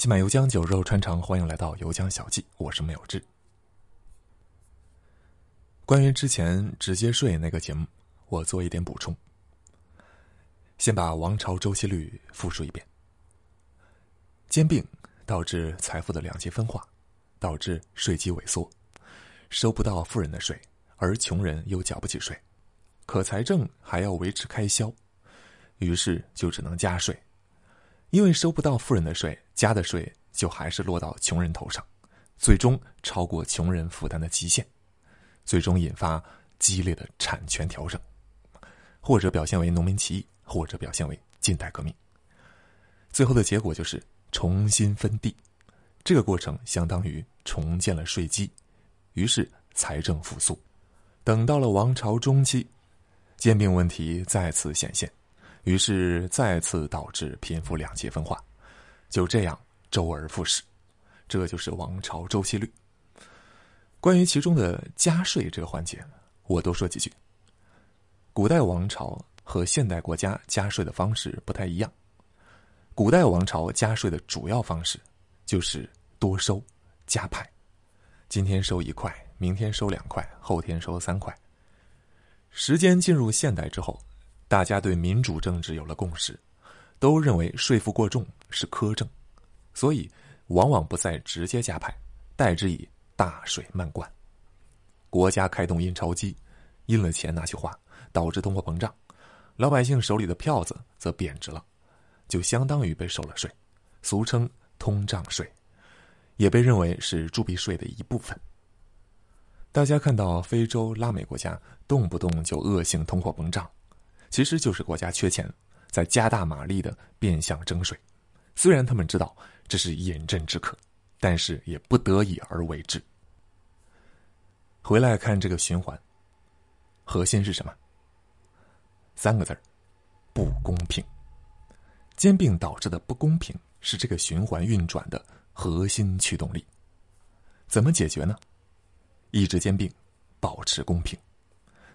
西满油浆酒肉穿肠，欢迎来到油浆小记，我是没有志。关于之前直接税那个节目，我做一点补充。先把王朝周期率复述一遍：兼并导致财富的两极分化，导致税基萎缩，收不到富人的税，而穷人又缴不起税，可财政还要维持开销，于是就只能加税。因为收不到富人的税，加的税就还是落到穷人头上，最终超过穷人负担的极限，最终引发激烈的产权调整，或者表现为农民起义，或者表现为近代革命。最后的结果就是重新分地，这个过程相当于重建了税基，于是财政复苏。等到了王朝中期，兼并问题再次显现。于是再次导致贫富两极分化，就这样周而复始，这就是王朝周期率。关于其中的加税这个环节，我多说几句。古代王朝和现代国家加税的方式不太一样。古代王朝加税的主要方式就是多收、加派，今天收一块，明天收两块，后天收三块。时间进入现代之后。大家对民主政治有了共识，都认为税负过重是苛政，所以往往不再直接加派，代之以大水漫灌。国家开动印钞机，印了钱拿去花，导致通货膨胀，老百姓手里的票子则贬值了，就相当于被收了税，俗称通胀税，也被认为是铸币税的一部分。大家看到非洲、拉美国家动不动就恶性通货膨胀。其实就是国家缺钱，在加大马力的变相征税。虽然他们知道这是饮鸩止渴，但是也不得已而为之。回来看这个循环，核心是什么？三个字儿：不公平。兼并导致的不公平是这个循环运转的核心驱动力。怎么解决呢？抑制兼并，保持公平。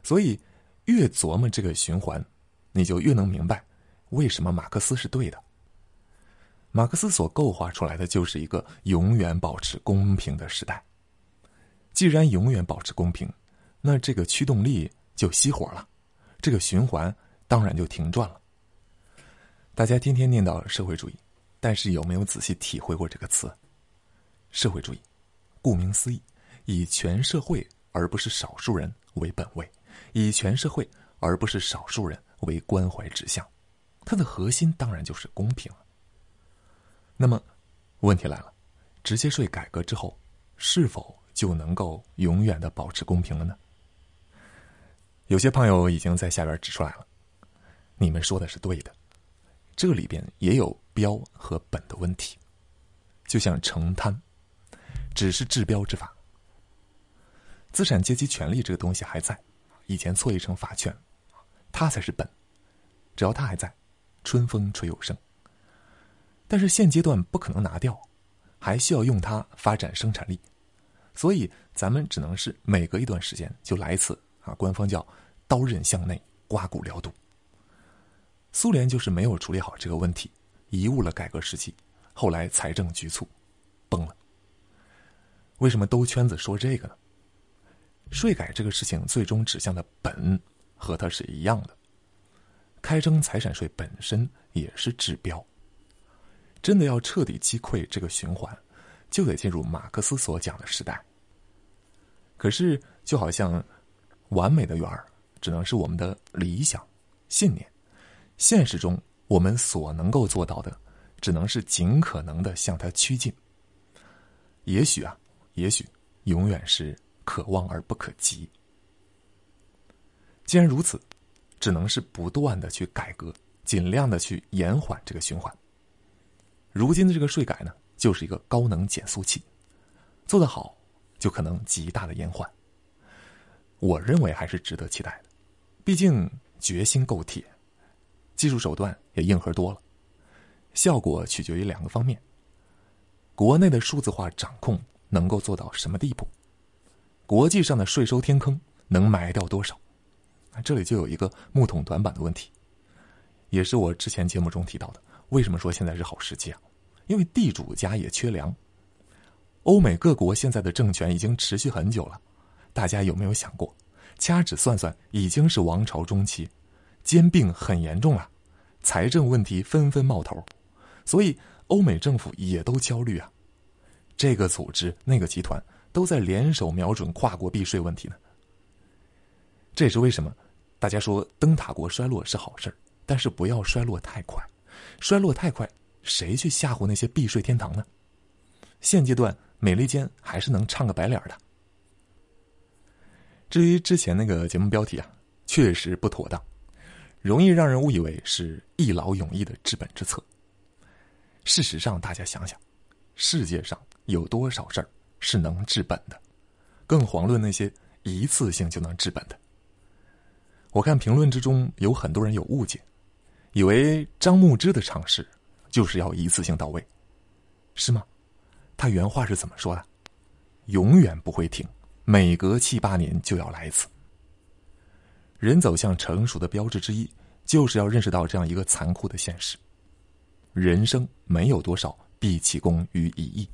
所以。越琢磨这个循环，你就越能明白为什么马克思是对的。马克思所构画出来的就是一个永远保持公平的时代。既然永远保持公平，那这个驱动力就熄火了，这个循环当然就停转了。大家天天念叨社会主义，但是有没有仔细体会过这个词？社会主义，顾名思义，以全社会而不是少数人为本位。以全社会而不是少数人为关怀指向，它的核心当然就是公平了。那么，问题来了：直接税改革之后，是否就能够永远的保持公平了呢？有些朋友已经在下边指出来了，你们说的是对的，这里边也有标和本的问题，就像承摊，只是治标之法，资产阶级权利这个东西还在。以前错译成法权，它才是本。只要它还在，春风吹又生。但是现阶段不可能拿掉，还需要用它发展生产力，所以咱们只能是每隔一段时间就来一次啊，官方叫刀刃向内，刮骨疗毒。苏联就是没有处理好这个问题，贻误了改革时期，后来财政局促，崩了。为什么兜圈子说这个呢？税改这个事情最终指向的本和它是一样的，开征财产税本身也是治标。真的要彻底击溃这个循环，就得进入马克思所讲的时代。可是，就好像完美的圆儿只能是我们的理想、信念，现实中我们所能够做到的，只能是尽可能的向它趋近。也许啊，也许永远是。可望而不可及。既然如此，只能是不断的去改革，尽量的去延缓这个循环。如今的这个税改呢，就是一个高能减速器，做得好，就可能极大的延缓。我认为还是值得期待的，毕竟决心够铁，技术手段也硬核多了，效果取决于两个方面：国内的数字化掌控能够做到什么地步？国际上的税收天坑能埋掉多少？这里就有一个木桶短板的问题，也是我之前节目中提到的。为什么说现在是好时机啊？因为地主家也缺粮。欧美各国现在的政权已经持续很久了，大家有没有想过，掐指算算，已经是王朝中期，兼并很严重了，财政问题纷纷冒头，所以欧美政府也都焦虑啊。这个组织、那个集团都在联手瞄准跨国避税问题呢。这也是为什么大家说灯塔国衰落是好事但是不要衰落太快。衰落太快，谁去吓唬那些避税天堂呢？现阶段，美利坚还是能唱个白脸的。至于之前那个节目标题啊，确实不妥当，容易让人误以为是一劳永逸的治本之策。事实上，大家想想，世界上有多少事儿是能治本的？更遑论那些一次性就能治本的。我看评论之中有很多人有误解。以为张牧之的尝试就是要一次性到位，是吗？他原话是怎么说的？永远不会停，每隔七八年就要来一次。人走向成熟的标志之一，就是要认识到这样一个残酷的现实：人生没有多少毕其功于一役，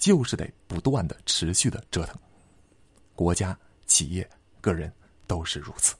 就是得不断的、持续的折腾。国家、企业、个人都是如此。